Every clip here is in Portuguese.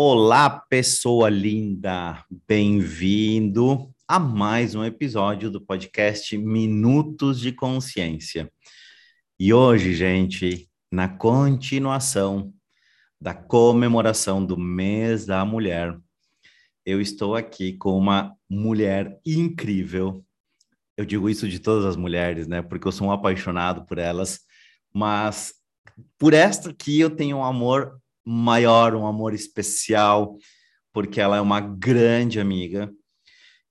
Olá, pessoa linda! Bem-vindo a mais um episódio do podcast Minutos de Consciência. E hoje, gente, na continuação da comemoração do mês da mulher, eu estou aqui com uma mulher incrível. Eu digo isso de todas as mulheres, né? Porque eu sou um apaixonado por elas, mas por esta aqui eu tenho um amor maior, um amor especial, porque ela é uma grande amiga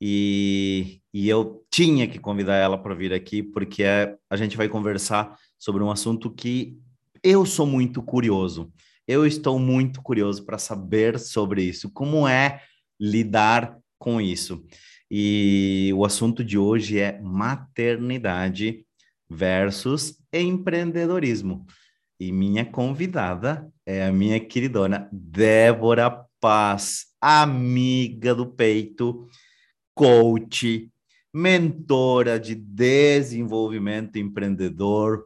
e, e eu tinha que convidar ela para vir aqui, porque é, a gente vai conversar sobre um assunto que eu sou muito curioso. Eu estou muito curioso para saber sobre isso, como é lidar com isso. E o assunto de hoje é maternidade versus empreendedorismo. E minha convidada é a minha queridona Débora Paz, amiga do peito, coach, mentora de desenvolvimento empreendedor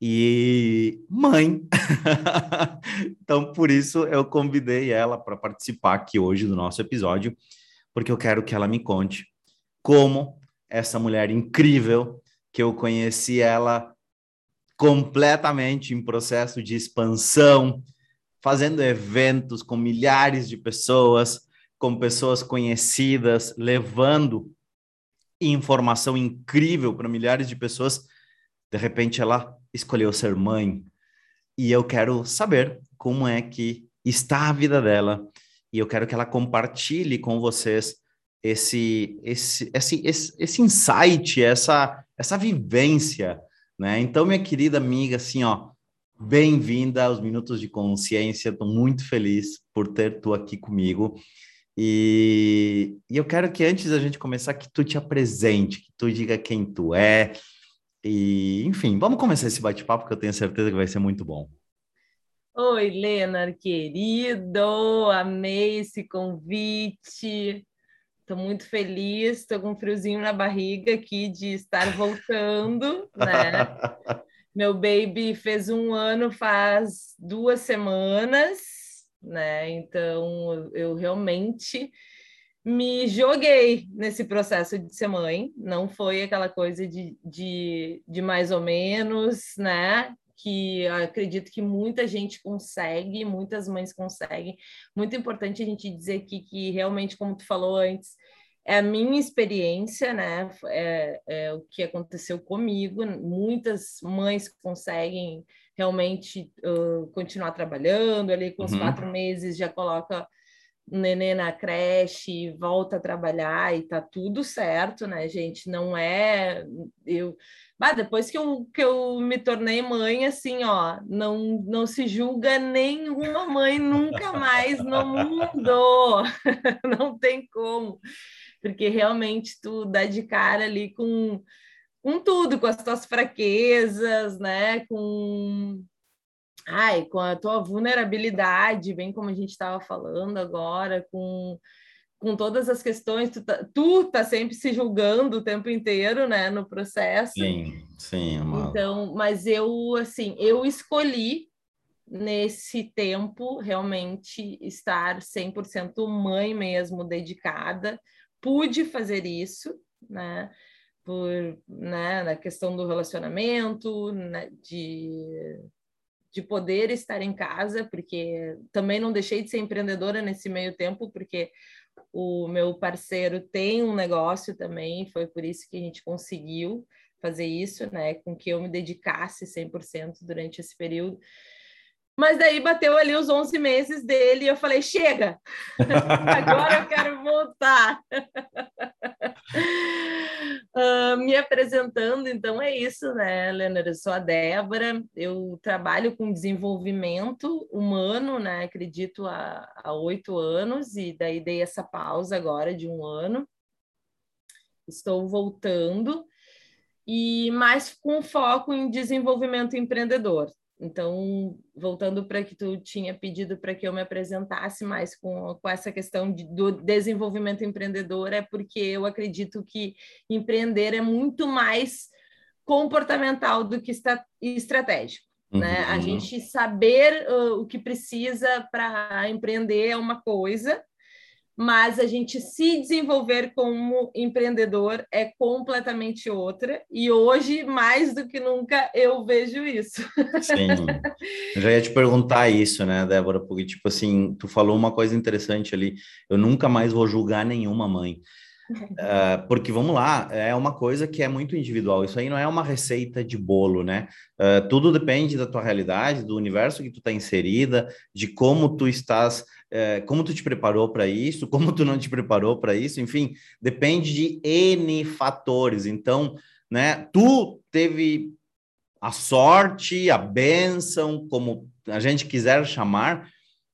e mãe. então, por isso, eu convidei ela para participar aqui hoje do nosso episódio, porque eu quero que ela me conte como essa mulher incrível que eu conheci ela completamente em processo de expansão, fazendo eventos com milhares de pessoas, com pessoas conhecidas, levando informação incrível para milhares de pessoas. De repente, ela escolheu ser mãe. E eu quero saber como é que está a vida dela. E eu quero que ela compartilhe com vocês esse, esse, esse, esse, esse insight, essa, essa vivência né? Então, minha querida amiga, assim, ó, bem-vinda aos Minutos de Consciência. Estou muito feliz por ter tu aqui comigo. E, e, eu quero que antes da gente começar, que tu te apresente, que tu diga quem tu é. E, enfim, vamos começar esse bate-papo que eu tenho certeza que vai ser muito bom. Oi, Leonard, querido, amei esse convite. Estou muito feliz, estou com um friozinho na barriga aqui de estar voltando, né? Meu baby fez um ano faz duas semanas, né? Então eu realmente me joguei nesse processo de ser mãe. Não foi aquela coisa de, de, de mais ou menos, né? que acredito que muita gente consegue, muitas mães conseguem. Muito importante a gente dizer aqui que realmente, como tu falou antes, é a minha experiência, né? É, é, o que aconteceu comigo. Muitas mães conseguem realmente uh, continuar trabalhando ali com os uhum. quatro meses já coloca o nenê na creche, volta a trabalhar e tá tudo certo, né, gente? Não é eu Bah, depois que eu, que eu me tornei mãe, assim, ó, não, não se julga nenhuma mãe nunca mais no mundo. não tem como. Porque realmente tu dá de cara ali com, com tudo, com as tuas fraquezas, né? Com, ai, com a tua vulnerabilidade, bem como a gente estava falando agora, com com todas as questões, tu tá, tu tá sempre se julgando o tempo inteiro, né, no processo. Sim, sim. Uma... Então, mas eu, assim, eu escolhi nesse tempo realmente estar 100% mãe mesmo, dedicada. Pude fazer isso, né, por, né, na questão do relacionamento, né, de de poder estar em casa, porque também não deixei de ser empreendedora nesse meio tempo, porque o meu parceiro tem um negócio também, foi por isso que a gente conseguiu fazer isso, né? Com que eu me dedicasse 100% durante esse período. Mas daí bateu ali os 11 meses dele e eu falei: chega, agora eu quero voltar. Uh, me apresentando, então é isso, né, Leonard? Eu sou a Débora, eu trabalho com desenvolvimento humano, né? Acredito há oito anos, e daí dei essa pausa agora de um ano. Estou voltando, e mais com foco em desenvolvimento empreendedor. Então, voltando para que tu tinha pedido para que eu me apresentasse mais com, com essa questão de, do desenvolvimento empreendedor, é porque eu acredito que empreender é muito mais comportamental do que está estratégico. Uhum. Né? A uhum. gente saber uh, o que precisa para empreender é uma coisa, mas a gente se desenvolver como empreendedor é completamente outra. E hoje, mais do que nunca, eu vejo isso. Sim. Eu já ia te perguntar isso, né, Débora? Porque, tipo assim, tu falou uma coisa interessante ali. Eu nunca mais vou julgar nenhuma mãe. Uh, porque vamos lá, é uma coisa que é muito individual. Isso aí não é uma receita de bolo, né? Uh, tudo depende da tua realidade, do universo que tu está inserida, de como tu estás é, como tu te preparou para isso, como tu não te preparou para isso, enfim, depende de N fatores. Então, né, tu teve a sorte, a bênção, como a gente quiser chamar,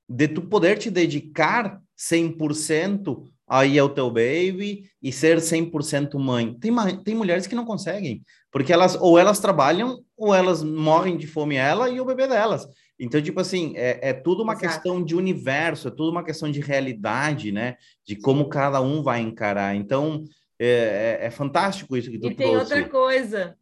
de tu poder te dedicar 100% aí ao teu baby e ser 100% mãe. Tem, tem mulheres que não conseguem, porque elas ou elas trabalham ou elas morrem de fome ela e o bebê delas. Então, tipo assim, é, é tudo uma Exato. questão de universo, é tudo uma questão de realidade, né? De como cada um vai encarar. Então, é, é, é fantástico isso que tu e trouxe. E tem outra coisa,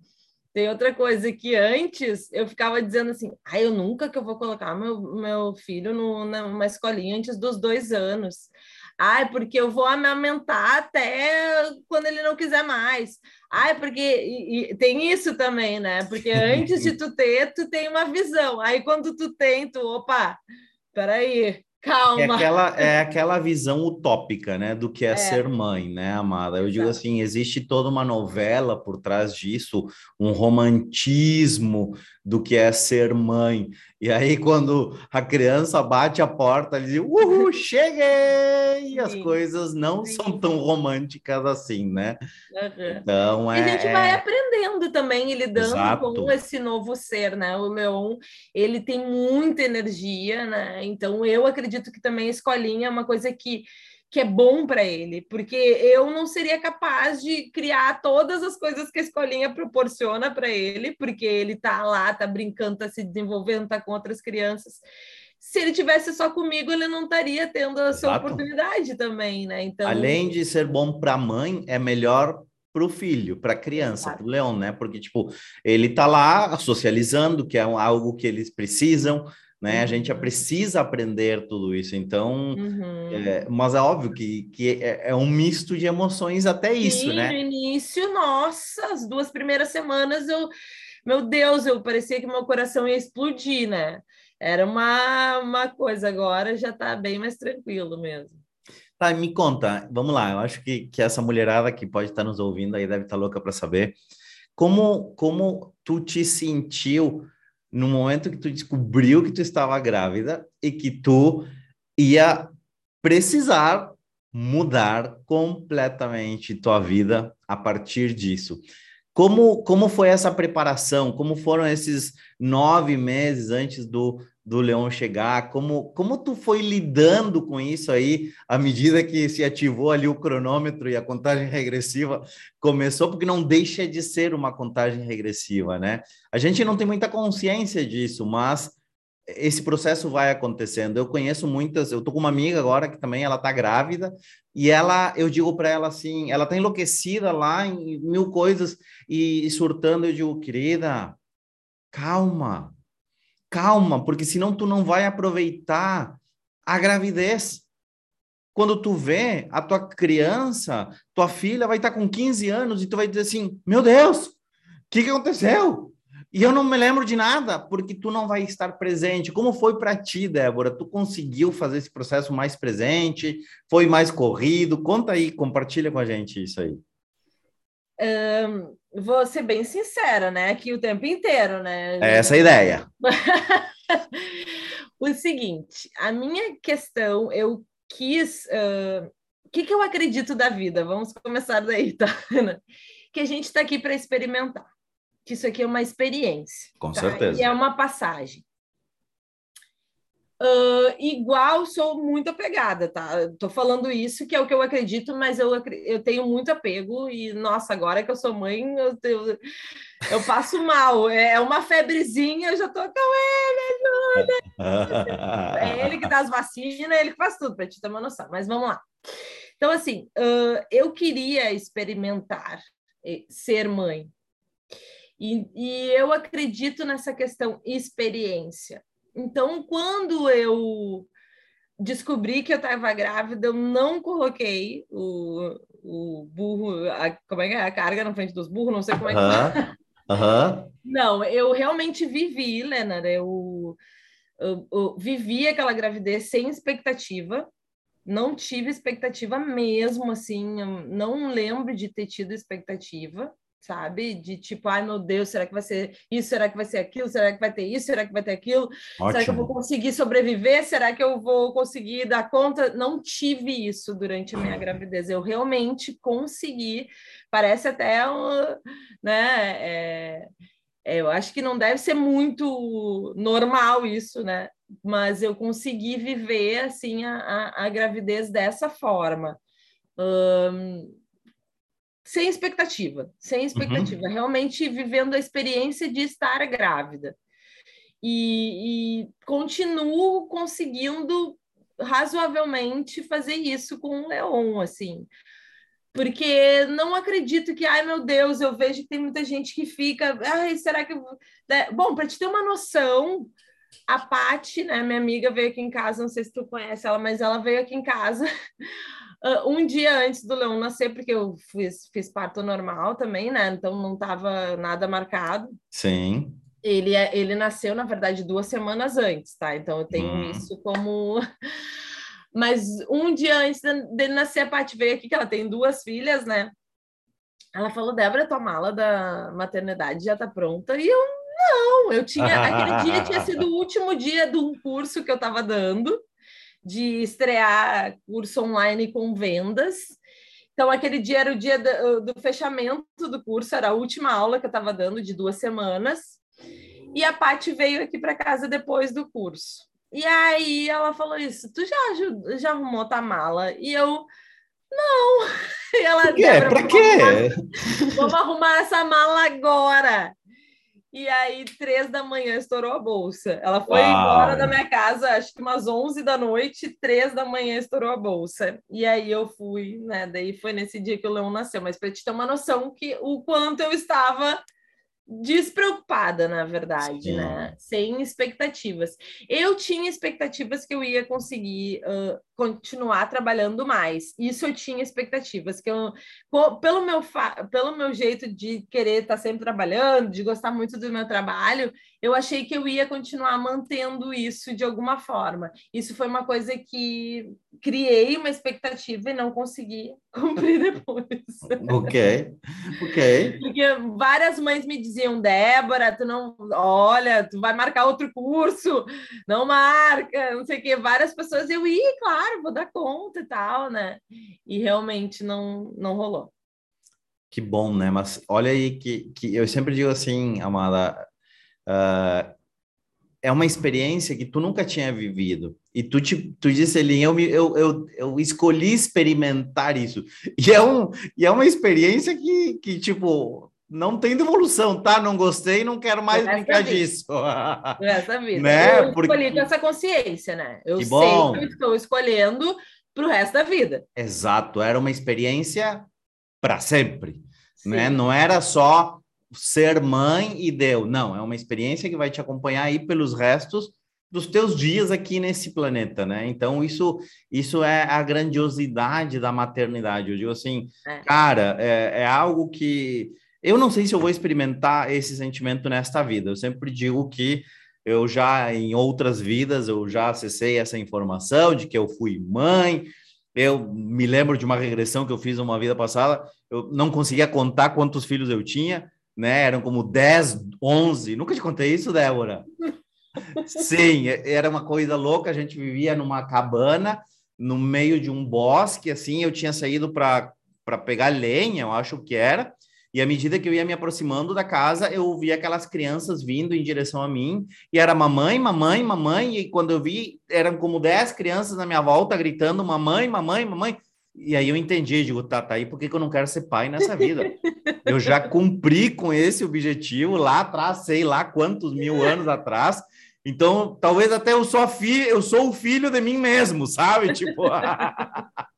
tem outra coisa que antes eu ficava dizendo assim, ah, eu nunca que eu vou colocar meu, meu filho no, numa escolinha antes dos dois anos. Ai, porque eu vou amamentar até quando ele não quiser mais. Ai, porque e, e, tem isso também, né? Porque antes de tu ter, tu tem uma visão. Aí quando tu tem, tu, opa, peraí, Calma. É aquela, é aquela visão utópica, né, do que é, é, ser mãe, né, amada? Eu Exato. digo assim, existe toda uma novela por trás disso, um romantismo do que é ser mãe. E aí, quando a criança bate a porta, ele diz, uhul, cheguei! E as coisas não Sim. são tão românticas assim, né? Uhum. Então, é... E a gente vai aprendendo também e lidando Exato. com esse novo ser, né? O Leon, ele tem muita energia, né? Então, eu acredito que também a escolinha é uma coisa que que é bom para ele, porque eu não seria capaz de criar todas as coisas que a escolinha proporciona para ele, porque ele está lá, está brincando, está se desenvolvendo, está com outras crianças. Se ele tivesse só comigo, ele não estaria tendo a sua oportunidade também, né? Então, além de ser bom para a mãe, é melhor para o filho, para a criança, para o leão, né? Porque tipo, ele está lá socializando, que é algo que eles precisam né? A gente precisa aprender tudo isso. Então, uhum. é, mas é óbvio que, que é, é, um misto de emoções até isso, Sim, né? No início, nossa, as duas primeiras semanas eu, meu Deus, eu parecia que meu coração ia explodir, né? Era uma, uma coisa, agora já está bem mais tranquilo mesmo. Tá, me conta, vamos lá, eu acho que, que essa mulherada que pode estar nos ouvindo aí deve estar louca para saber como, como tu te sentiu no momento que tu descobriu que tu estava grávida e que tu ia precisar mudar completamente tua vida a partir disso. Como, como foi essa preparação? Como foram esses nove meses antes do, do Leão chegar? Como, como tu foi lidando com isso aí à medida que se ativou ali o cronômetro e a contagem regressiva começou? Porque não deixa de ser uma contagem regressiva, né? A gente não tem muita consciência disso, mas esse processo vai acontecendo. Eu conheço muitas, eu tô com uma amiga agora que também ela tá grávida e ela, eu digo para ela assim, ela tá enlouquecida lá em mil coisas e, e surtando, eu digo, querida, calma calma, porque senão tu não vai aproveitar a gravidez. Quando tu vê a tua criança, tua filha vai estar com 15 anos e tu vai dizer assim: "Meu Deus, o que, que aconteceu?" E eu não me lembro de nada, porque tu não vai estar presente. Como foi para ti, Débora? Tu conseguiu fazer esse processo mais presente? Foi mais corrido? Conta aí, compartilha com a gente isso aí. Um, vou ser bem sincera, né? Aqui o tempo inteiro, né? É essa a ideia. o seguinte, a minha questão, eu quis. Uh, o que, que eu acredito da vida? Vamos começar daí, tá? que a gente está aqui para experimentar. Que isso aqui é uma experiência. Com tá? certeza. E é uma passagem. Uh, igual sou muito apegada, tá? Tô falando isso que é o que eu acredito, mas eu, eu tenho muito apego e, nossa, agora que eu sou mãe, eu, eu, eu passo mal. É uma febrezinha, eu já tô com ele, ajuda! é ele que dá as vacinas, é ele que faz tudo, para te ter uma noção. Mas vamos lá. Então, assim, uh, eu queria experimentar eh, ser mãe. E, e eu acredito nessa questão experiência. Então, quando eu descobri que eu estava grávida, eu não coloquei o, o burro, a, como é que é? A carga na frente dos burros, não sei como é que é. Uhum. Não, eu realmente vivi, Leonard, eu, eu, eu vivi aquela gravidez sem expectativa, não tive expectativa mesmo, assim, não lembro de ter tido expectativa sabe? De tipo, ai meu Deus, será que vai ser isso? Será que vai ser aquilo? Será que vai ter isso? Será que vai ter aquilo? Ótimo. Será que eu vou conseguir sobreviver? Será que eu vou conseguir dar conta? Não tive isso durante a minha gravidez. Eu realmente consegui. Parece até, né? É, é, eu acho que não deve ser muito normal isso, né? Mas eu consegui viver assim a, a, a gravidez dessa forma. Um, sem expectativa, sem expectativa, uhum. realmente vivendo a experiência de estar grávida. E, e, continuo conseguindo razoavelmente fazer isso com o Leon, assim. Porque não acredito que, ai meu Deus, eu vejo que tem muita gente que fica, ai, será que. Né? Bom, para te ter uma noção, a Pati, né, minha amiga, veio aqui em casa, não sei se tu conhece ela, mas ela veio aqui em casa uh, um dia antes do Leão nascer, porque eu fiz, fiz parto normal também, né? Então não estava nada marcado. Sim. Ele, é, ele nasceu, na verdade, duas semanas antes, tá? Então eu tenho hum. isso como. Mas um dia antes dele nascer, a Paty veio aqui, que ela tem duas filhas, né? Ela falou, Débora, tua mala da maternidade já tá pronta. E eu, não, eu tinha. Aquele dia tinha sido o último dia de um curso que eu estava dando de estrear curso online com vendas. Então, aquele dia era o dia do, do fechamento do curso, era a última aula que eu estava dando de duas semanas. E a Paty veio aqui para casa depois do curso. E aí ela falou isso: Tu já, já arrumou tua mala? E eu, não. E ela, Por quê? Para quê? Vamos arrumar essa mala agora. E aí, três da manhã, estourou a bolsa. Ela foi Uau. embora da minha casa, acho que umas onze da noite, três da manhã estourou a bolsa. E aí eu fui, né? Daí foi nesse dia que o Leão nasceu. Mas para te ter uma noção que o quanto eu estava despreocupada, na verdade, Sim. né? Sem expectativas. Eu tinha expectativas que eu ia conseguir uh, continuar trabalhando mais. Isso eu tinha expectativas que eu, pelo meu pelo meu jeito de querer estar sempre trabalhando, de gostar muito do meu trabalho, eu achei que eu ia continuar mantendo isso de alguma forma. Isso foi uma coisa que criei uma expectativa e não consegui cumprir depois. Ok, ok. Porque várias mães me diziam, Débora, tu não, olha, tu vai marcar outro curso, não marca, não sei o quê. Várias pessoas, eu ia, claro, vou dar conta e tal, né? E realmente não, não rolou. Que bom, né? Mas olha aí que, que eu sempre digo assim, Amada, uh, é uma experiência que tu nunca tinha vivido. E tu, te, tu disse ali, eu, eu, eu, eu escolhi experimentar isso. E é, um, e é uma experiência que, que, tipo, não tem devolução, tá? Não gostei, não quero mais brincar disso. Essa vida. Né? Eu Porque... escolhi com essa consciência, né? Eu que sei bom. que eu estou escolhendo para o resto da vida. Exato, era uma experiência para sempre, né? Não era só ser mãe e deu. Não, é uma experiência que vai te acompanhar aí pelos restos dos teus dias aqui nesse planeta, né? Então isso isso é a grandiosidade da maternidade. Eu digo assim, é. cara, é, é algo que eu não sei se eu vou experimentar esse sentimento nesta vida. Eu sempre digo que eu já em outras vidas eu já acessei essa informação de que eu fui mãe. Eu me lembro de uma regressão que eu fiz uma vida passada, eu não conseguia contar quantos filhos eu tinha né? Eram como 10, 11. Nunca te contei isso, Débora? Sim, era uma coisa louca. A gente vivia numa cabana no meio de um bosque, assim. Eu tinha saído para pegar lenha, eu acho que era. E à medida que eu ia me aproximando da casa, eu via aquelas crianças vindo em direção a mim. E era mamãe, mamãe, mamãe. E quando eu vi, eram como 10 crianças na minha volta gritando: mamãe, mamãe, mamãe. E aí eu entendi, digo, tá, tá aí, por que, que eu não quero ser pai nessa vida? eu já cumpri com esse objetivo lá atrás, sei lá quantos mil anos atrás. Então, talvez até eu sou filho, eu sou o filho de mim mesmo, sabe? Tipo,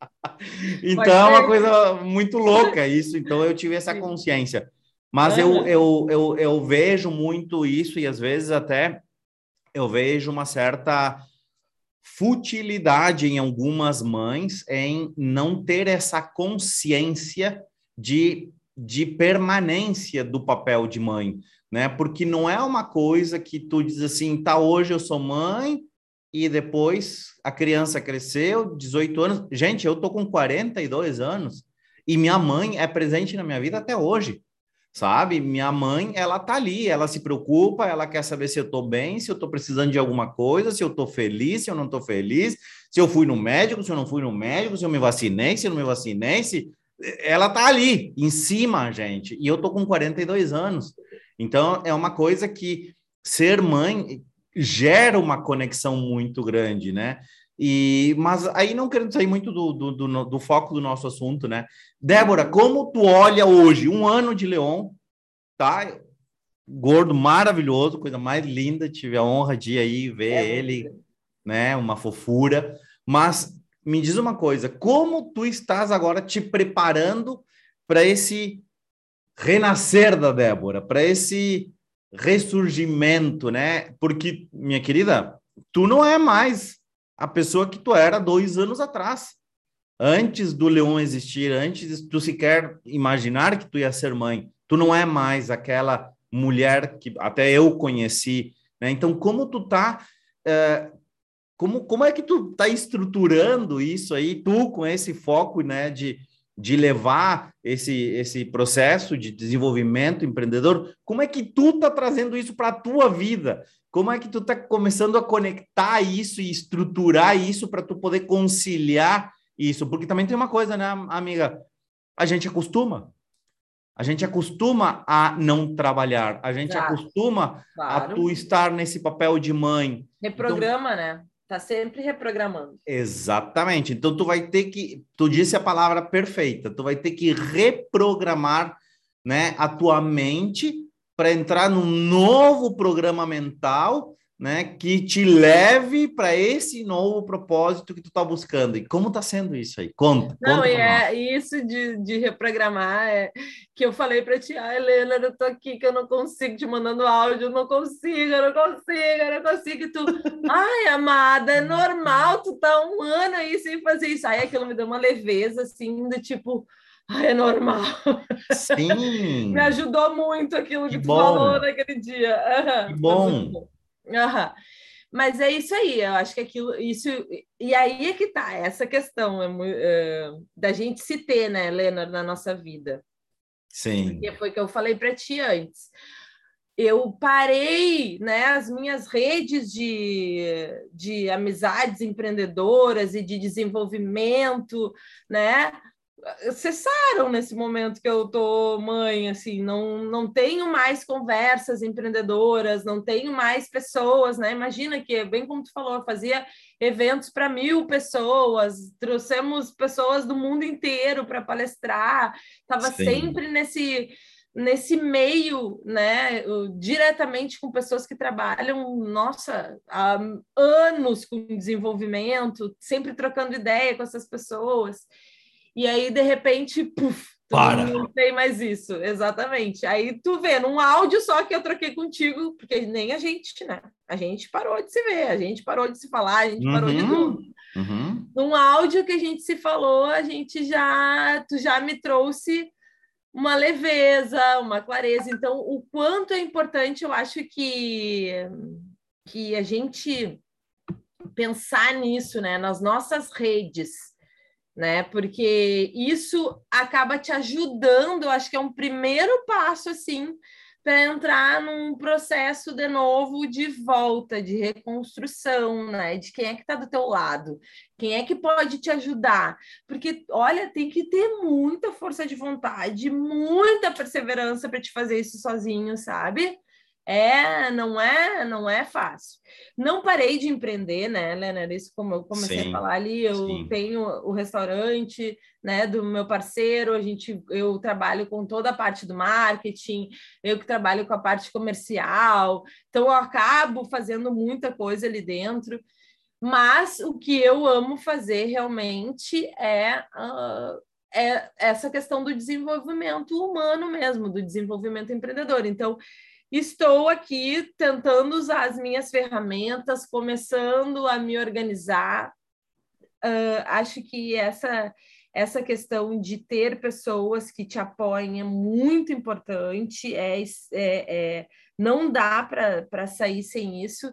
então é uma coisa muito louca isso. Então eu tive essa consciência. Mas eu, eu, eu, eu vejo muito isso e às vezes até eu vejo uma certa futilidade em algumas mães em não ter essa consciência de, de permanência do papel de mãe, né? Porque não é uma coisa que tu diz assim, tá, hoje eu sou mãe e depois a criança cresceu, 18 anos. Gente, eu tô com 42 anos e minha mãe é presente na minha vida até hoje sabe? Minha mãe, ela tá ali, ela se preocupa, ela quer saber se eu tô bem, se eu tô precisando de alguma coisa, se eu tô feliz, se eu não tô feliz, se eu fui no médico, se eu não fui no médico, se eu me vacinei, se eu não me vacinei, se ela tá ali em cima, gente. E eu tô com 42 anos. Então é uma coisa que ser mãe gera uma conexão muito grande, né? E, mas aí não querendo sair muito do, do, do, do, foco do nosso assunto, né? Débora, como tu olha hoje, um ano de Leon, tá? Gordo, maravilhoso, coisa mais linda, tive a honra de aí ver é ele, né? Uma fofura. Mas me diz uma coisa, como tu estás agora te preparando para esse renascer da Débora, para esse ressurgimento, né? Porque, minha querida, tu não é mais a pessoa que tu era dois anos atrás. Antes do Leon existir, antes de tu sequer imaginar que tu ia ser mãe, tu não é mais aquela mulher que até eu conheci, né? Então, como tu tá, é, como, como é que tu tá estruturando isso aí, tu com esse foco, né, de, de levar esse, esse processo de desenvolvimento empreendedor, como é que tu tá trazendo isso para a tua vida? Como é que tu está começando a conectar isso e estruturar isso para tu poder conciliar isso? Porque também tem uma coisa, né, amiga? A gente acostuma. A gente acostuma a não trabalhar. A gente claro. acostuma claro. a tu estar nesse papel de mãe. Reprograma, então, né? Tá sempre reprogramando. Exatamente. Então tu vai ter que, tu disse a palavra perfeita. Tu vai ter que reprogramar, né, a tua mente para entrar num novo programa mental, né, que te leve para esse novo propósito que tu está buscando. E como está sendo isso aí? Conta. Não, conta e é isso de, de reprogramar é que eu falei para ti, ah, Helena, eu tô aqui que eu não consigo te mandando áudio, eu não consigo, eu não consigo, eu não consigo. E tu, ai, amada, é normal, tu tá um ano aí sem fazer isso. Aí aquilo me deu uma leveza, assim, do tipo, ah, é normal. Sim. Me ajudou muito aquilo que, que tu bom. falou naquele dia. Que bom. Uhum. Mas é isso aí, eu acho que aquilo, isso, e aí é que tá, essa questão é, é, da gente se ter, né, Helena, na nossa vida. Sim. Porque foi que eu falei para ti antes. Eu parei, né, as minhas redes de, de amizades empreendedoras e de desenvolvimento, né, cessaram nesse momento que eu tô mãe, assim, não, não tenho mais conversas empreendedoras, não tenho mais pessoas, né? Imagina que, bem como tu falou, fazia eventos para mil pessoas, trouxemos pessoas do mundo inteiro para palestrar, estava sempre nesse nesse meio, né, diretamente com pessoas que trabalham, nossa, há anos com desenvolvimento, sempre trocando ideia com essas pessoas. E aí, de repente, puf, Para. não tem mais isso. Exatamente. Aí tu vê, num áudio só que eu troquei contigo, porque nem a gente, né? A gente parou de se ver, a gente parou de se falar, a gente uhum. parou de tudo. Uhum. Num áudio que a gente se falou, a gente já, tu já me trouxe uma leveza, uma clareza. Então, o quanto é importante, eu acho que, que a gente pensar nisso, né? Nas nossas redes né? Porque isso acaba te ajudando, acho que é um primeiro passo assim para entrar num processo de novo de volta, de reconstrução, né? De quem é que está do teu lado, quem é que pode te ajudar, porque olha, tem que ter muita força de vontade, muita perseverança para te fazer isso sozinho, sabe? É, não é, não é fácil. Não parei de empreender, né, Helena? Isso como eu comecei sim, a falar ali, eu sim. tenho o restaurante, né, do meu parceiro, a gente, eu trabalho com toda a parte do marketing, eu que trabalho com a parte comercial, então eu acabo fazendo muita coisa ali dentro. Mas o que eu amo fazer realmente é uh, é essa questão do desenvolvimento humano mesmo, do desenvolvimento empreendedor. Então, estou aqui tentando usar as minhas ferramentas, começando a me organizar. Uh, acho que essa essa questão de ter pessoas que te apoiem é muito importante, é, é, é não dá para sair sem isso.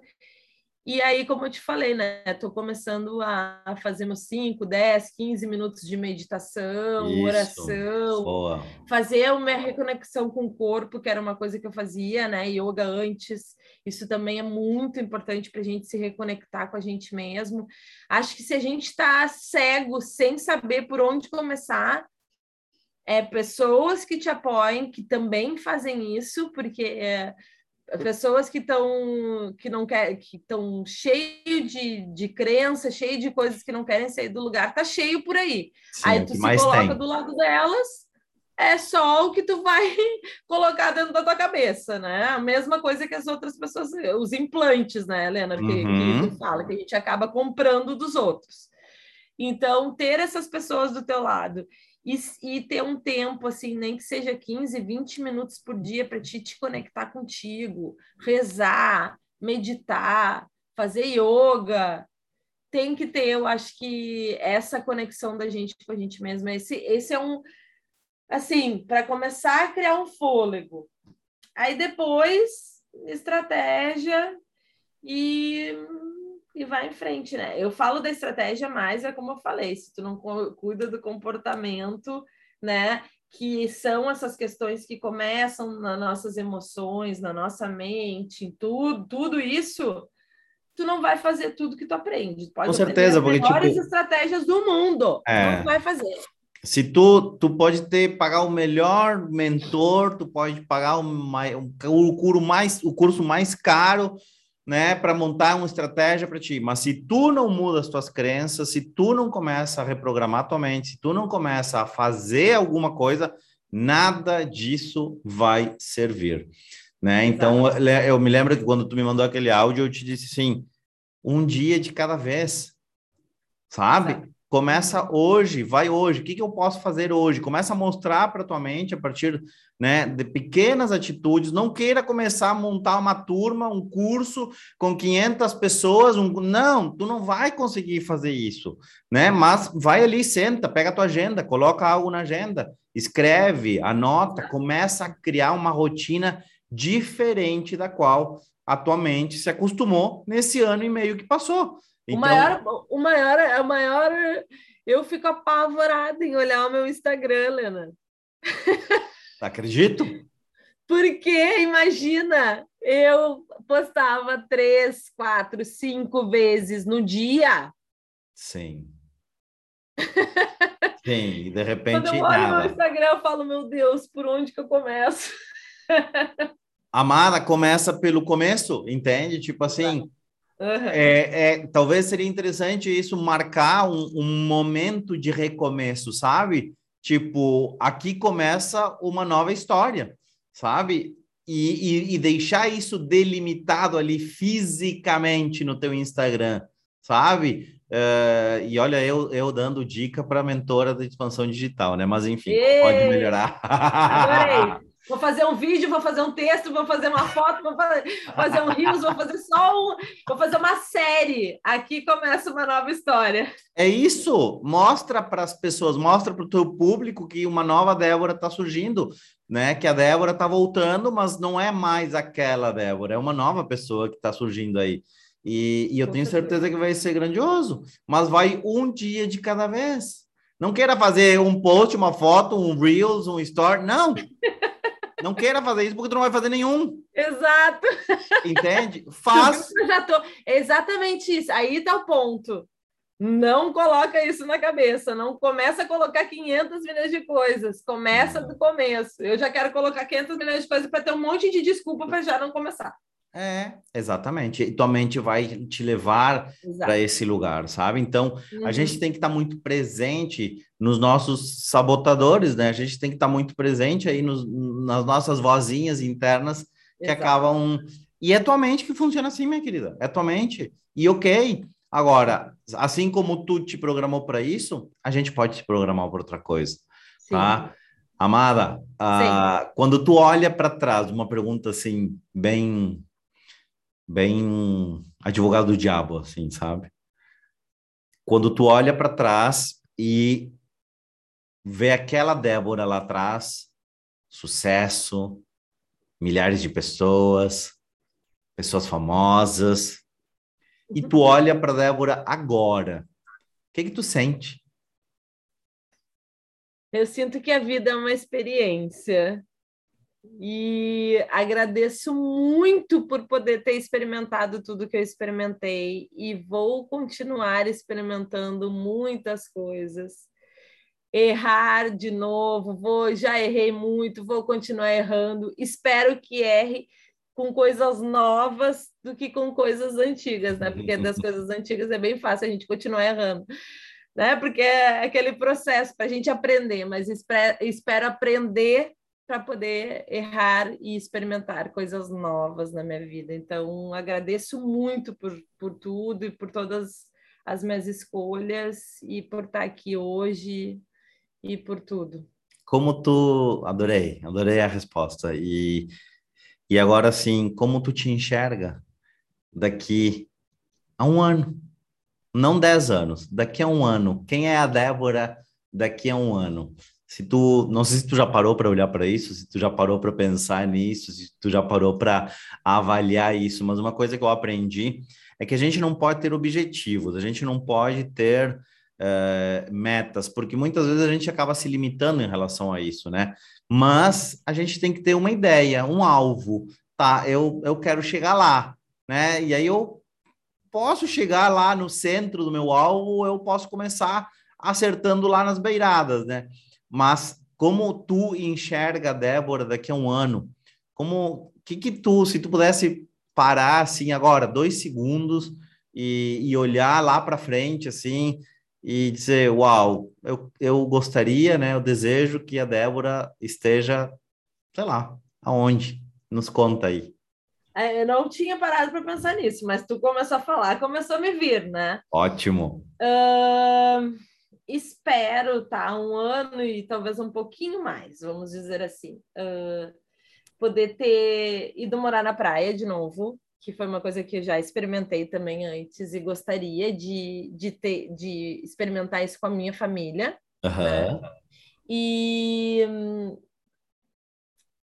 E aí, como eu te falei, né? Estou começando a fazer uns 5, 10, 15 minutos de meditação, Isso, oração, boa. fazer uma reconexão com o corpo, que era uma coisa que eu fazia, né? Yoga antes. Isso também é muito importante para a gente se reconectar com a gente mesmo. Acho que se a gente está cego, sem saber por onde começar, é pessoas que te apoiem, que também fazem isso, porque. É, pessoas que estão que não quer que estão cheio de, de crença, cheio de coisas que não querem sair do lugar, tá cheio por aí. Sim, aí tu se coloca tem. do lado delas, é só o que tu vai colocar dentro da tua cabeça, né? A mesma coisa que as outras pessoas, os implantes, né, Helena, que, uhum. que tu fala, que a gente acaba comprando dos outros. Então, ter essas pessoas do teu lado e, e, ter um tempo, assim, nem que seja 15, 20 minutos por dia para te, te conectar contigo, rezar, meditar, fazer yoga. Tem que ter, eu acho que essa conexão da gente com a gente mesma. Esse, esse é um, assim, para começar a criar um fôlego. Aí depois, estratégia e e vai em frente, né? Eu falo da estratégia, mas é como eu falei, se tu não cuida do comportamento, né? Que são essas questões que começam nas nossas emoções, na nossa mente, tudo, tudo isso, tu não vai fazer tudo que tu aprende. Pode Com certeza, porque as melhores tipo... estratégias do mundo, é... não vai fazer. Se tu, tu pode ter pagar o melhor mentor, tu pode pagar o, o, curso mais, o curso mais caro, né, para montar uma estratégia para ti. Mas se tu não muda as tuas crenças, se tu não começa a reprogramar tua mente, se tu não começa a fazer alguma coisa, nada disso vai servir, né? Então, eu me lembro que quando tu me mandou aquele áudio, eu te disse assim, um dia de cada vez, sabe? Exato. Começa hoje, vai hoje. O que, que eu posso fazer hoje? Começa a mostrar para tua mente a partir né, de pequenas atitudes. Não queira começar a montar uma turma, um curso com 500 pessoas. Um... Não, tu não vai conseguir fazer isso, né? Mas vai ali, senta, pega a tua agenda, coloca algo na agenda, escreve, anota, começa a criar uma rotina diferente da qual a tua mente se acostumou nesse ano e meio que passou. Então... O maior, o maior, o maior, eu fico apavorada em olhar o meu Instagram, Lena. Acredito. Porque, imagina, eu postava três, quatro, cinco vezes no dia. Sim. Sim, e de repente. Quando eu olho nada. no Instagram, eu falo, meu Deus, por onde que eu começo? Amara, começa pelo começo, entende? Tipo assim, Uhum. É, é, talvez seria interessante isso marcar um, um, momento de recomeço, sabe? Tipo, aqui começa uma nova história, sabe? E, e, e deixar isso delimitado ali fisicamente no teu Instagram, sabe? Uh, e olha, eu, eu dando dica para mentora da expansão digital, né? Mas enfim, Ei, pode melhorar. Adorei. Vou fazer um vídeo, vou fazer um texto, vou fazer uma foto, vou fazer, um rios, vou fazer só um. Vou fazer uma série. Aqui começa uma nova história. É isso. Mostra para as pessoas, mostra para o teu público que uma nova Débora está surgindo, né? Que a Débora está voltando, mas não é mais aquela Débora, é uma nova pessoa que está surgindo aí. E, e eu Com tenho certeza. certeza que vai ser grandioso, mas vai um dia de cada vez. Não queira fazer um post, uma foto, um Reels, um Story. Não! Não queira fazer isso porque tu não vai fazer nenhum. Exato. Entende? Faz. Eu já tô... Exatamente isso. Aí tá o ponto. Não coloca isso na cabeça. Não começa a colocar 500 milhões de coisas. Começa do começo. Eu já quero colocar 500 milhões de coisas para ter um monte de desculpa para já não começar. É, exatamente. E tua mente vai te levar para esse lugar, sabe? Então, uhum. a gente tem que estar tá muito presente nos nossos sabotadores, né? A gente tem que estar tá muito presente aí nos, nas nossas vozinhas internas que Exato. acabam. E é tua mente que funciona assim, minha querida. É tua mente. E ok. Agora, assim como tu te programou para isso, a gente pode se programar para outra coisa. tá? Amada, ah, quando tu olha para trás, uma pergunta assim, bem, bem advogado do diabo, assim, sabe? Quando tu olha para trás e vê aquela Débora lá atrás, sucesso, milhares de pessoas, pessoas famosas, e tu olha para Débora agora, o que que tu sente? Eu sinto que a vida é uma experiência e agradeço muito por poder ter experimentado tudo que eu experimentei e vou continuar experimentando muitas coisas. Errar de novo, vou, já errei muito, vou continuar errando. Espero que erre com coisas novas do que com coisas antigas, né? Porque das coisas antigas é bem fácil a gente continuar errando, né? Porque é aquele processo para a gente aprender, mas espero, aprender para poder errar e experimentar coisas novas na minha vida. Então, agradeço muito por, por tudo e por todas as minhas escolhas e por estar aqui hoje e por tudo. Como tu adorei, adorei a resposta e e agora, assim, como tu te enxerga daqui a um ano? Não dez anos, daqui a um ano. Quem é a Débora daqui a um ano? Se tu, não sei se tu já parou para olhar para isso, se tu já parou para pensar nisso, se tu já parou para avaliar isso, mas uma coisa que eu aprendi é que a gente não pode ter objetivos, a gente não pode ter uh, metas, porque muitas vezes a gente acaba se limitando em relação a isso, né? mas a gente tem que ter uma ideia, um alvo, tá? Eu, eu quero chegar lá, né? E aí eu posso chegar lá no centro do meu alvo, eu posso começar acertando lá nas beiradas, né? Mas como tu enxerga, Débora, daqui a um ano? Como que que tu, se tu pudesse parar assim agora, dois segundos e, e olhar lá para frente, assim, e dizer, uau, eu, eu gostaria, né, eu desejo que a Débora esteja, sei lá, aonde? Nos conta aí. É, eu não tinha parado para pensar nisso, mas tu começou a falar, começou a me vir, né? Ótimo. Uh, espero, tá? Um ano e talvez um pouquinho mais, vamos dizer assim. Uh, poder ter ido morar na praia de novo, que foi uma coisa que eu já experimentei também antes e gostaria de, de, ter, de experimentar isso com a minha família. Uhum. Né? E,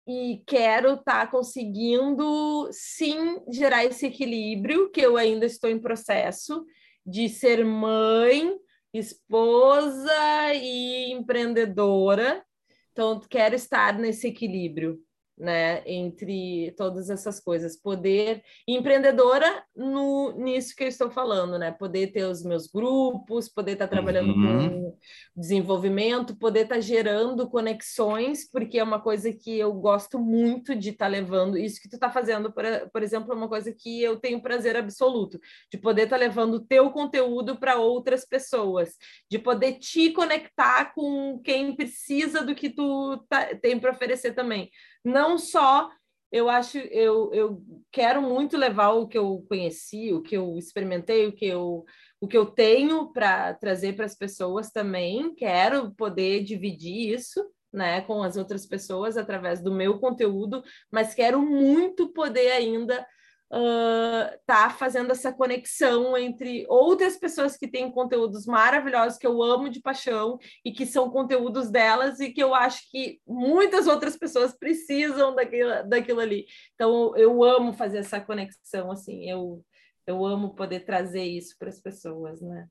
e quero estar tá conseguindo, sim, gerar esse equilíbrio, que eu ainda estou em processo, de ser mãe, esposa e empreendedora. Então, quero estar nesse equilíbrio né, entre todas essas coisas, poder empreendedora no nisso que eu estou falando, né, poder ter os meus grupos, poder estar trabalhando uhum. com desenvolvimento, poder estar gerando conexões, porque é uma coisa que eu gosto muito de estar levando. Isso que tu está fazendo, por, por exemplo, é uma coisa que eu tenho prazer absoluto de poder estar levando o teu conteúdo para outras pessoas, de poder te conectar com quem precisa do que tu tá, tem para oferecer também não só eu acho, eu, eu quero muito levar o que eu conheci, o que eu experimentei, o que eu, o que eu tenho para trazer para as pessoas também. Quero poder dividir isso, né, com as outras pessoas através do meu conteúdo, mas quero muito poder ainda uh, tá fazendo essa conexão entre outras pessoas que têm conteúdos maravilhosos que eu amo de paixão e que são conteúdos delas e que eu acho que muitas outras pessoas precisam daquilo, daquilo ali. Então eu amo fazer essa conexão assim, eu eu amo poder trazer isso para as pessoas, né?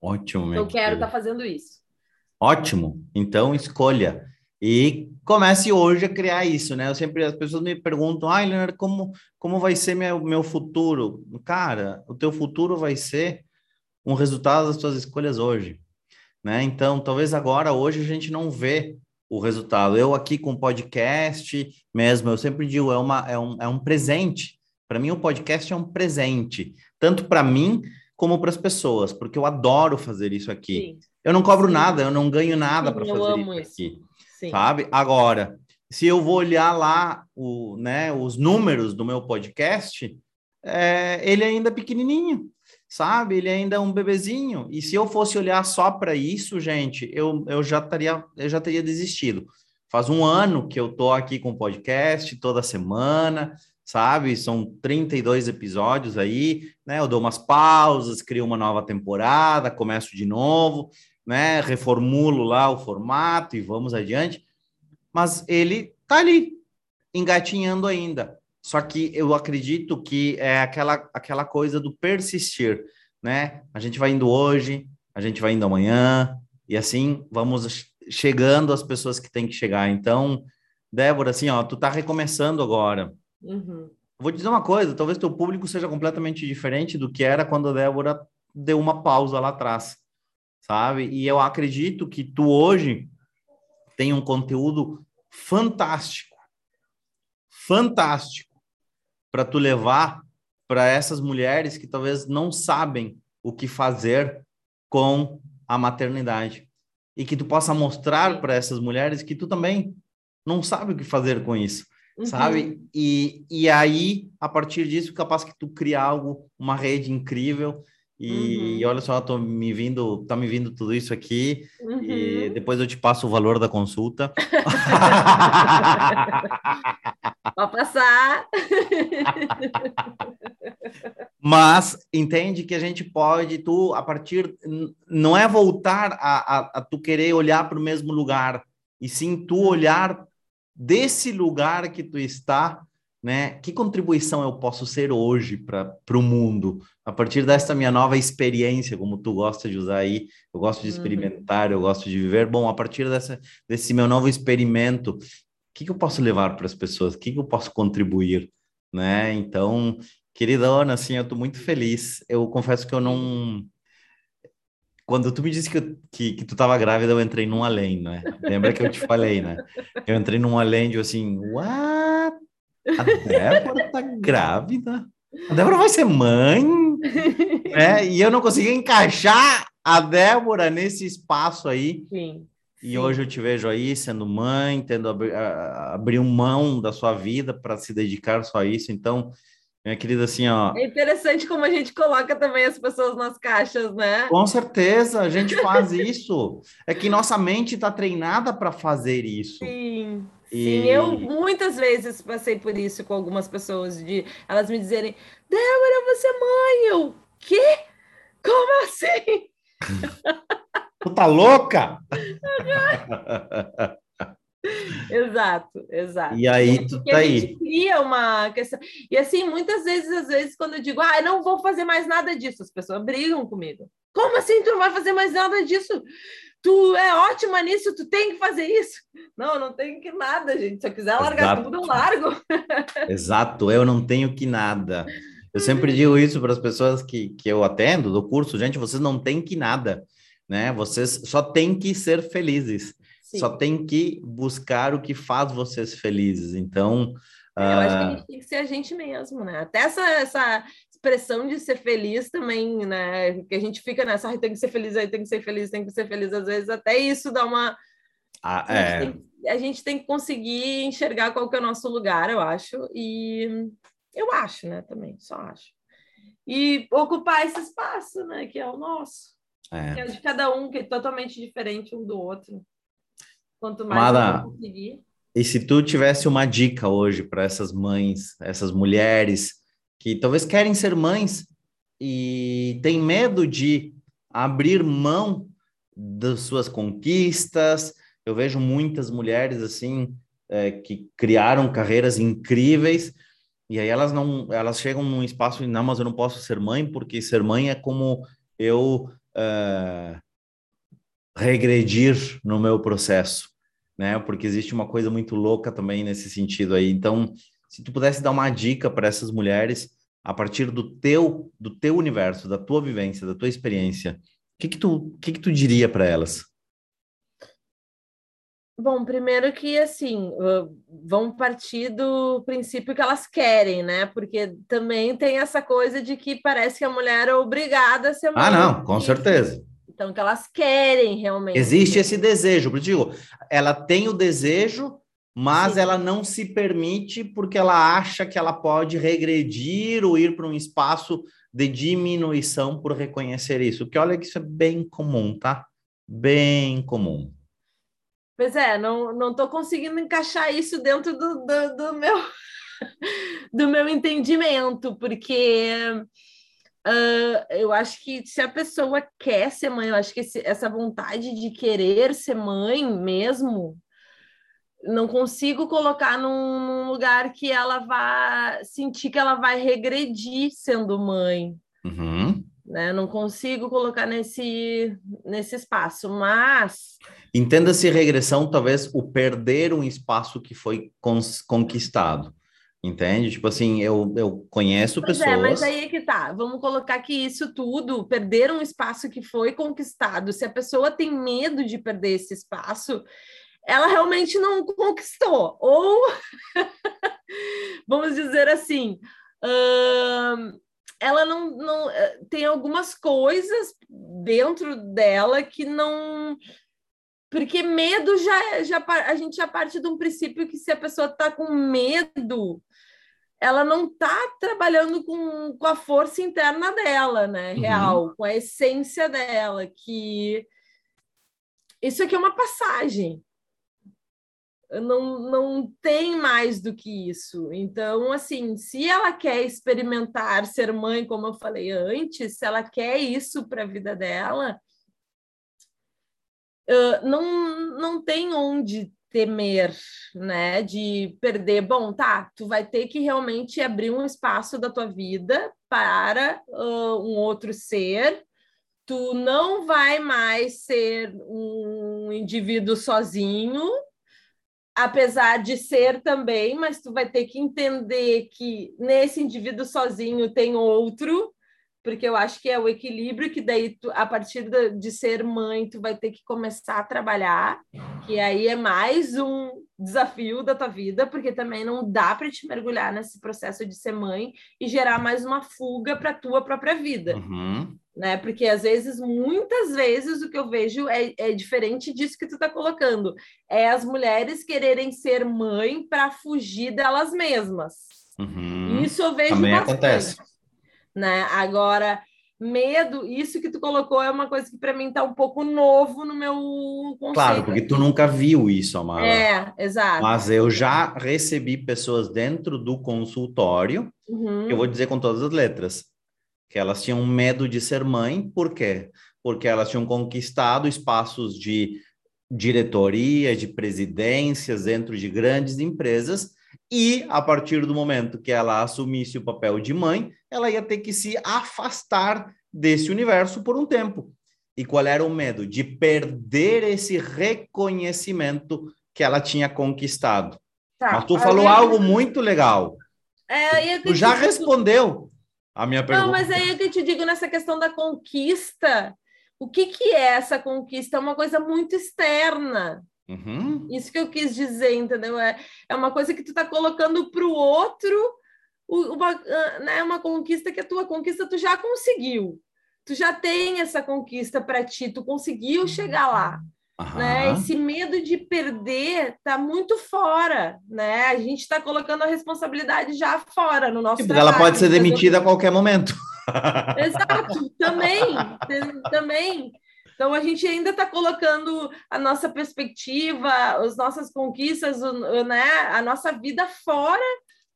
Ótimo, Eu quero estar tá fazendo isso. Ótimo. Então escolha e comece hoje a criar isso, né? Eu sempre as pessoas me perguntam, ah, Leonardo, como como vai ser meu meu futuro? Cara, o teu futuro vai ser um resultado das tuas escolhas hoje, né? Então, talvez agora hoje a gente não vê o resultado. Eu aqui com podcast mesmo, eu sempre digo, é uma é um, é um presente. Para mim o podcast é um presente, tanto para mim como para as pessoas, porque eu adoro fazer isso aqui. Sim. Eu não cobro Sim. nada, eu não ganho nada para fazer isso, isso aqui. Sim. sabe? Agora, se eu vou olhar lá o, né, os números do meu podcast, é, ele é ainda pequenininho. sabe? Ele ainda é um bebezinho. E se eu fosse olhar só para isso, gente, eu, eu já estaria, eu já teria desistido. Faz um ano que eu tô aqui com o podcast toda semana, sabe? São 32 episódios aí, né? Eu dou umas pausas, crio uma nova temporada, começo de novo, né? Reformulo lá o formato e vamos adiante. Mas ele tá ali, engatinhando ainda. Só que eu acredito que é aquela, aquela coisa do persistir, né? A gente vai indo hoje, a gente vai indo amanhã, e assim vamos chegando às pessoas que têm que chegar. Então, Débora, assim, ó, tu tá recomeçando agora. Uhum. Vou te dizer uma coisa, talvez teu público seja completamente diferente do que era quando a Débora deu uma pausa lá atrás, sabe? E eu acredito que tu hoje tem um conteúdo fantástico, fantástico, para tu levar para essas mulheres que talvez não sabem o que fazer com a maternidade e que tu possa mostrar para essas mulheres que tu também não sabe o que fazer com isso uhum. sabe? E, e aí, a partir disso, capaz que tu cria algo, uma rede incrível. E uhum. olha só, tô me vindo, tá me vindo tudo isso aqui. Uhum. E depois eu te passo o valor da consulta. Pode passar. Mas entende que a gente pode, tu, a partir, não é voltar a, a, a tu querer olhar para o mesmo lugar, e sim tu olhar desse lugar que tu está, né? Que contribuição eu posso ser hoje para o mundo a partir dessa minha nova experiência, como tu gosta de usar aí, eu gosto de uhum. experimentar, eu gosto de viver. Bom, a partir dessa, desse meu novo experimento, o que, que eu posso levar para as pessoas? O que, que eu posso contribuir, né? Então, querida Ana, assim, eu estou muito feliz. Eu confesso que eu não quando tu me disse que, que, que tu estava grávida, eu entrei num além, né? Lembra que eu te falei, né? Eu entrei num além de assim, what? A Débora tá grávida? A Débora vai ser mãe? né? E eu não consegui encaixar a Débora nesse espaço aí. Sim. E Sim. hoje eu te vejo aí sendo mãe, tendo abri, abrir mão da sua vida para se dedicar só a isso. Então, minha querida, assim, ó. É interessante como a gente coloca também as pessoas nas caixas, né? Com certeza, a gente faz isso. É que nossa mente está treinada para fazer isso. Sim. E... Sim, eu muitas vezes passei por isso com algumas pessoas, de elas me dizerem, Débora, você é mãe. Eu, quê? Como assim? tu tá louca? exato, exato. E aí tu tá aí. cria uma questão. E assim, muitas vezes, às vezes, quando eu digo, ah, eu não vou fazer mais nada disso, as pessoas brigam comigo. Como assim tu não vai fazer mais nada disso? Tu é ótima nisso, tu tem que fazer isso. Não, não tenho que nada, gente. Se eu quiser largar Exato. tudo, eu largo. Exato, eu não tenho que nada. Eu sempre digo isso para as pessoas que, que eu atendo do curso, gente, vocês não têm que nada, né? Vocês só têm que ser felizes. Sim. Só tem que buscar o que faz vocês felizes. Então. Eu uh... acho que a ah, gente tem que ser a gente mesmo, né? Até essa, essa expressão de ser feliz também, né? Que a gente fica nessa, ah, tem que ser feliz, aí tem que ser feliz, tem que ser feliz. Às vezes até isso dá uma. Ah, a, gente é... tem, a gente tem que conseguir enxergar qual que é o nosso lugar, eu acho. E eu acho, né? Também, só acho. E ocupar esse espaço, né? Que é o nosso. É. Que é de cada um, que é totalmente diferente um do outro. Quanto mais Mara, conseguir. E se tu tivesse uma dica hoje para essas mães, essas mulheres que talvez querem ser mães e têm medo de abrir mão das suas conquistas, eu vejo muitas mulheres assim é, que criaram carreiras incríveis e aí elas não, elas chegam num espaço e não, mas eu não posso ser mãe porque ser mãe é como eu é, regredir no meu processo, né? Porque existe uma coisa muito louca também nesse sentido aí. Então, se tu pudesse dar uma dica para essas mulheres a partir do teu do teu universo, da tua vivência, da tua experiência, o que que tu que que tu diria para elas? Bom, primeiro que assim vão partir do princípio que elas querem, né? Porque também tem essa coisa de que parece que a mulher é obrigada a ser mãe. Ah, não, com certeza. Então, que elas querem realmente. Existe esse desejo, eu digo, ela tem o desejo, mas Sim. ela não se permite porque ela acha que ela pode regredir ou ir para um espaço de diminuição por reconhecer isso. Que olha que isso é bem comum, tá? Bem comum. Pois é, não, não tô conseguindo encaixar isso dentro do, do, do meu do meu entendimento, porque uh, eu acho que se a pessoa quer ser mãe, eu acho que esse, essa vontade de querer ser mãe mesmo, não consigo colocar num, num, lugar que ela vá sentir que ela vai regredir sendo mãe. Uhum. Né? Não consigo colocar nesse, nesse espaço, mas. Entenda-se regressão, talvez o perder um espaço que foi conquistado. Entende? Tipo assim, eu, eu conheço pois pessoas. É, mas aí é que tá. Vamos colocar que isso tudo, perder um espaço que foi conquistado. Se a pessoa tem medo de perder esse espaço, ela realmente não conquistou. Ou, vamos dizer assim, hum, ela não, não eh, tem algumas coisas dentro dela que não. Porque medo já, já a gente já parte de um princípio que se a pessoa está com medo, ela não está trabalhando com, com a força interna dela, né? Uhum. Real, uhum. com a essência dela, que isso aqui é uma passagem não, não tem mais do que isso. Então, assim, se ela quer experimentar ser mãe, como eu falei antes, se ela quer isso para a vida dela, uh, não, não tem onde temer, né, de perder. Bom, tá, tu vai ter que realmente abrir um espaço da tua vida para uh, um outro ser. Tu não vai mais ser um indivíduo sozinho, apesar de ser também, mas tu vai ter que entender que nesse indivíduo sozinho tem outro, porque eu acho que é o equilíbrio que daí tu, a partir de, ser mãe tu vai ter que começar a trabalhar, que aí é mais um desafio da tua vida, porque também não dá para te mergulhar nesse processo de ser mãe e gerar mais uma fuga para tua própria vida. Uhum né? Porque às vezes, muitas vezes, o que eu vejo é, é diferente disso que tu está colocando. É as mulheres quererem ser mãe para fugir delas mesmas. Uhum. Isso eu vejo Também bastante, acontece. Né? Agora, medo, isso que tu colocou é uma coisa que para mim está um pouco novo no meu conceito. Claro, porque tu nunca viu isso, Amara. É, exato. Mas eu já recebi pessoas dentro do consultório, uhum. eu vou dizer com todas as letras, que elas tinham medo de ser mãe, por quê? Porque elas tinham conquistado espaços de diretoria, de presidências dentro de grandes empresas, e a partir do momento que ela assumisse o papel de mãe, ela ia ter que se afastar desse universo por um tempo. E qual era o medo? De perder esse reconhecimento que ela tinha conquistado. Tá, Mas tu falou algo muito legal. É, tu já respondeu a minha pergunta. Não, mas aí é que eu te digo nessa questão da conquista. O que, que é essa conquista? É uma coisa muito externa. Uhum. Isso que eu quis dizer, entendeu? É, é uma coisa que tu está colocando para o outro, uma, né, uma conquista que a tua conquista tu já conseguiu. Tu já tem essa conquista para ti, tu conseguiu chegar lá. Né? Esse medo de perder está muito fora, né? A gente está colocando a responsabilidade já fora no nosso tipo, trabalho. Ela pode ser demitida a qualquer momento. Exato, também, também. Então a gente ainda está colocando a nossa perspectiva, as nossas conquistas, né? A nossa vida fora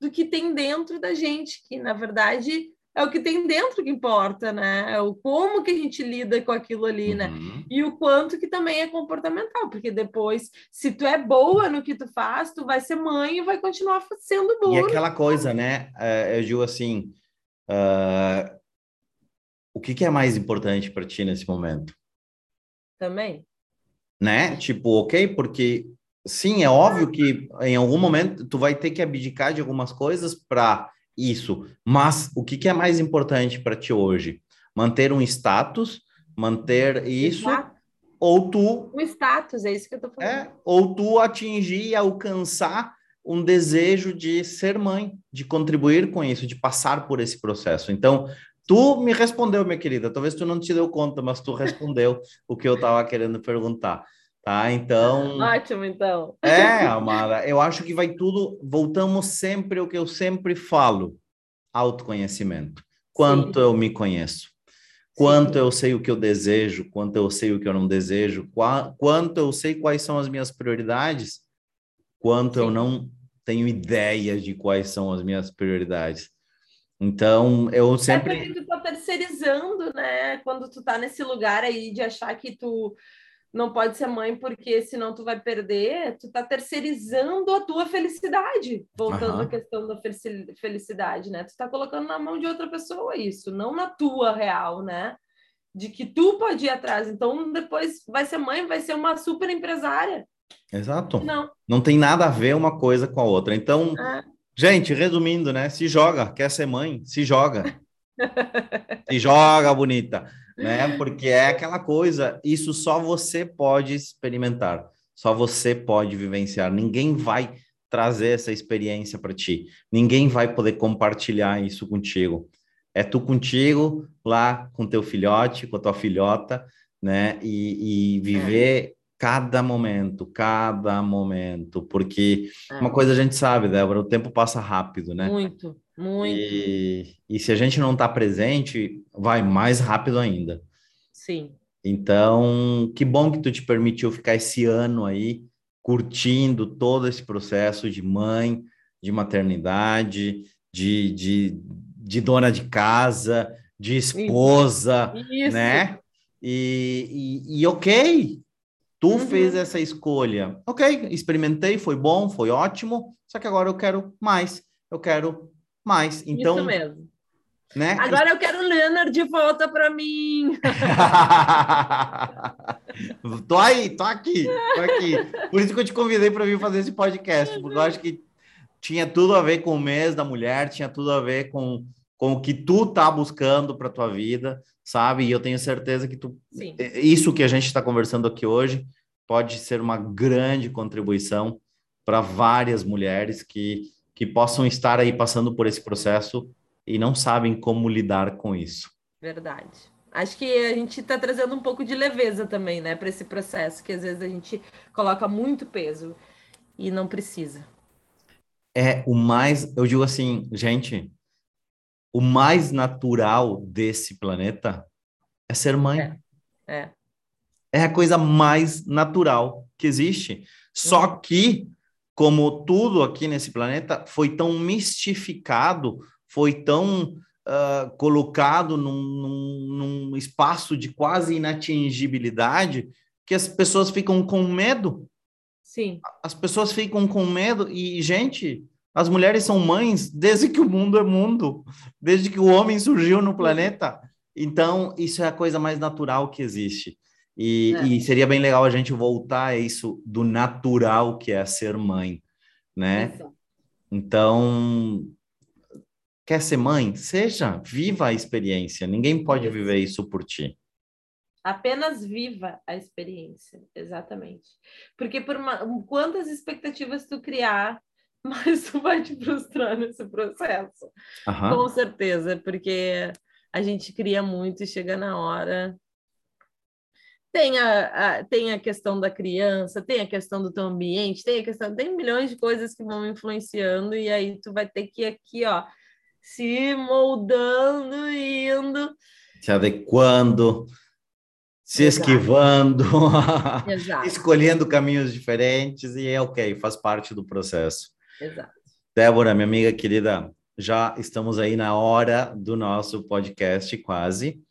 do que tem dentro da gente, que na verdade é o que tem dentro que importa, né? É o como que a gente lida com aquilo ali, né? uhum. né? E o quanto que também é comportamental, porque depois, se tu é boa no que tu faz, tu vai ser mãe e vai continuar sendo boa. E aquela coisa, né? Eu digo assim, uh, o que, que é mais importante para ti nesse momento? Também. Né? Tipo, ok, porque sim, é óbvio que em algum momento tu vai ter que abdicar de algumas coisas para isso. Mas o que, que é mais importante para ti hoje? Manter um status, manter isso, Exato. ou tu. O status, é isso que eu tô falando. É, ou tu atingir e alcançar um desejo de ser mãe, de contribuir com isso, de passar por esse processo. Então, tu me respondeu, minha querida. Talvez tu não te deu conta, mas tu respondeu o que eu estava querendo perguntar. Tá, então. Ótimo, então. É, Amara, eu acho que vai tudo. Voltamos sempre ao que eu sempre falo: autoconhecimento. quanto Sim. eu me conheço, quanto Sim. eu sei o que eu desejo, quanto eu sei o que eu não desejo, quanto eu sei quais são as minhas prioridades, quanto Sim. eu não tenho ideia de quais são as minhas prioridades. Então, eu sempre. É porque tu tá terceirizando, né? Quando tu tá nesse lugar aí de achar que tu não pode ser mãe porque senão tu vai perder, tu tá terceirizando a tua felicidade. Voltando uhum. à questão da felicidade, né? Tu tá colocando na mão de outra pessoa isso, não na tua real, né? De que tu pode ir atrás. Então, depois vai ser mãe, vai ser uma super empresária. Exato. Não. Não tem nada a ver uma coisa com a outra. Então, é. gente, resumindo, né? Se joga, quer ser mãe, se joga. se joga, bonita, né? Porque é aquela coisa, isso só você pode experimentar, só você pode vivenciar. Ninguém vai trazer essa experiência para ti. Ninguém vai poder compartilhar isso contigo. É tu contigo lá com teu filhote, com a tua filhota, né? E, e viver é cada momento, cada momento, porque é. uma coisa a gente sabe, Débora, o tempo passa rápido, né? Muito, muito. E, e se a gente não está presente, vai mais rápido ainda. Sim. Então, que bom que tu te permitiu ficar esse ano aí curtindo todo esse processo de mãe, de maternidade, de, de, de dona de casa, de esposa, Isso. né? E, e, e ok, Tu uhum. fez essa escolha. Ok, experimentei, foi bom, foi ótimo, só que agora eu quero mais. Eu quero mais. Então, Isso mesmo. Né? Agora eu quero o Leonard de volta para mim. tô aí, tô aqui, tô aqui. Por isso que eu te convidei para vir fazer esse podcast, porque eu acho que tinha tudo a ver com o mês da mulher, tinha tudo a ver com, com o que tu tá buscando para tua vida, sabe? E eu tenho certeza que tu, Sim. isso que a gente está conversando aqui hoje pode ser uma grande contribuição para várias mulheres que, que possam estar aí passando por esse processo e não sabem como lidar com isso. Verdade. Acho que a gente está trazendo um pouco de leveza também, né, para esse processo, que às vezes a gente coloca muito peso e não precisa. É o mais, eu digo assim, gente, o mais natural desse planeta é ser mãe. É. é. É a coisa mais natural que existe. Só uhum. que, como tudo aqui nesse planeta foi tão mistificado, foi tão uh, colocado num, num, num espaço de quase inatingibilidade, que as pessoas ficam com medo. Sim. As pessoas ficam com medo e, gente, as mulheres são mães desde que o mundo é mundo, desde que o homem surgiu no planeta. Então, isso é a coisa mais natural que existe. E, é. e, seria bem legal a gente voltar a isso do natural que é ser mãe, né? Isso. Então, quer ser mãe? Seja, viva a experiência. Ninguém pode viver isso por ti. Apenas viva a experiência, exatamente. Porque por uma, quantas expectativas tu criar, mais tu vai te frustrar nesse processo. Com certeza, porque a gente cria muito e chega na hora tem a, a, tem a questão da criança, tem a questão do teu ambiente, tem a questão, tem milhões de coisas que vão influenciando, e aí tu vai ter que ir aqui, ó, se moldando e indo. Se adequando, se Exato. esquivando, escolhendo caminhos diferentes, e é ok, faz parte do processo. Exato. Débora, minha amiga querida, já estamos aí na hora do nosso podcast, quase.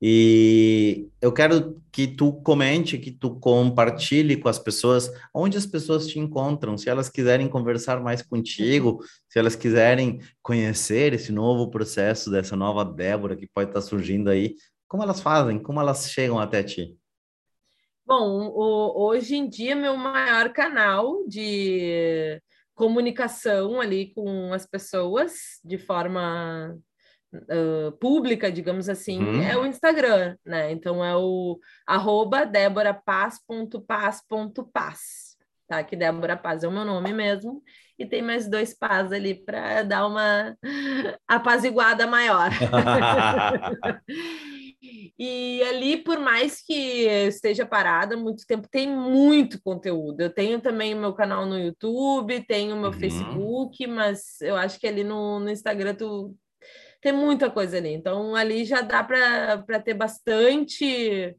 E eu quero que tu comente, que tu compartilhe com as pessoas onde as pessoas te encontram, se elas quiserem conversar mais contigo, se elas quiserem conhecer esse novo processo dessa nova Débora que pode estar surgindo aí, como elas fazem, como elas chegam até ti? Bom, o, hoje em dia meu maior canal de comunicação ali com as pessoas de forma uh, pública, digamos assim, uhum. é o Instagram, né? Então é o arroba deborapaz.paz.paz, tá? Que Débora Paz é o meu nome mesmo, e tem mais dois paz ali para dar uma apaziguada maior. E ali, por mais que esteja parada muito tempo, tem muito conteúdo. Eu tenho também o meu canal no YouTube, tenho o meu uhum. Facebook, mas eu acho que ali no, no Instagram tu tem muita coisa ali. Então, ali já dá para ter bastante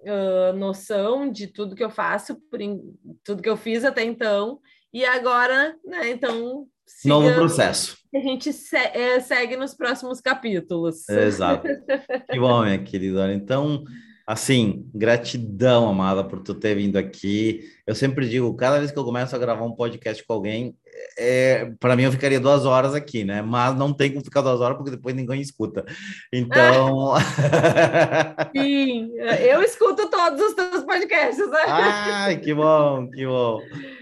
uh, noção de tudo que eu faço, por in... tudo que eu fiz até então. E agora, né, então. Siga... Novo processo. A gente se é, segue nos próximos capítulos. Exato. Que bom, minha querida. Então, Assim, gratidão, amada, por tu ter vindo aqui. Eu sempre digo, cada vez que eu começo a gravar um podcast com alguém, é, para mim eu ficaria duas horas aqui, né? Mas não tem como ficar duas horas porque depois ninguém escuta. Então. Sim, eu escuto todos os teus podcasts. Né? Ai, que bom, que bom.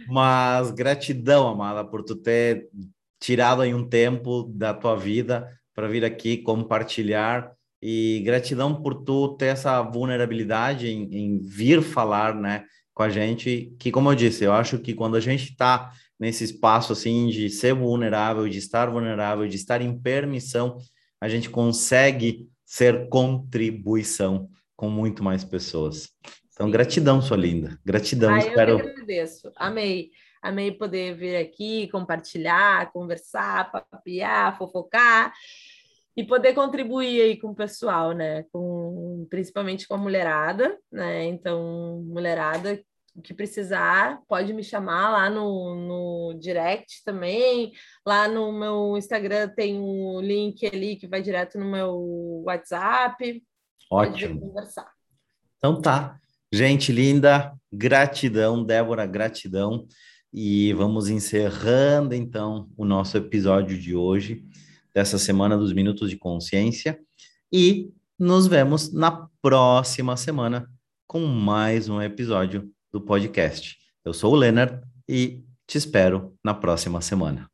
Mas gratidão, amada, por tu ter tirado aí um tempo da tua vida para vir aqui compartilhar e gratidão por tu ter essa vulnerabilidade em, em, vir falar, né, com a gente, que como eu disse, eu acho que quando a gente está nesse espaço assim de ser vulnerável, de estar vulnerável, de estar em permissão, a gente consegue ser contribuição com muito mais pessoas. Então, gratidão, sua linda. Gratidão. Ah, espero... Eu agradeço. Amei. Amei poder vir aqui, compartilhar, conversar, papiar, fofocar e poder contribuir aí com o pessoal, né? Com, principalmente com a mulherada, né? Então, mulherada que precisar, pode me chamar lá no, no direct também. Lá no meu Instagram tem um link ali que vai direto no meu WhatsApp. Ótimo. conversar. Então tá. Gente linda, gratidão, Débora, gratidão. E vamos encerrando então o nosso episódio de hoje dessa semana dos Minutos de Consciência e nos vemos na próxima semana com mais um episódio do podcast. Eu sou o Leonard e te espero na próxima semana.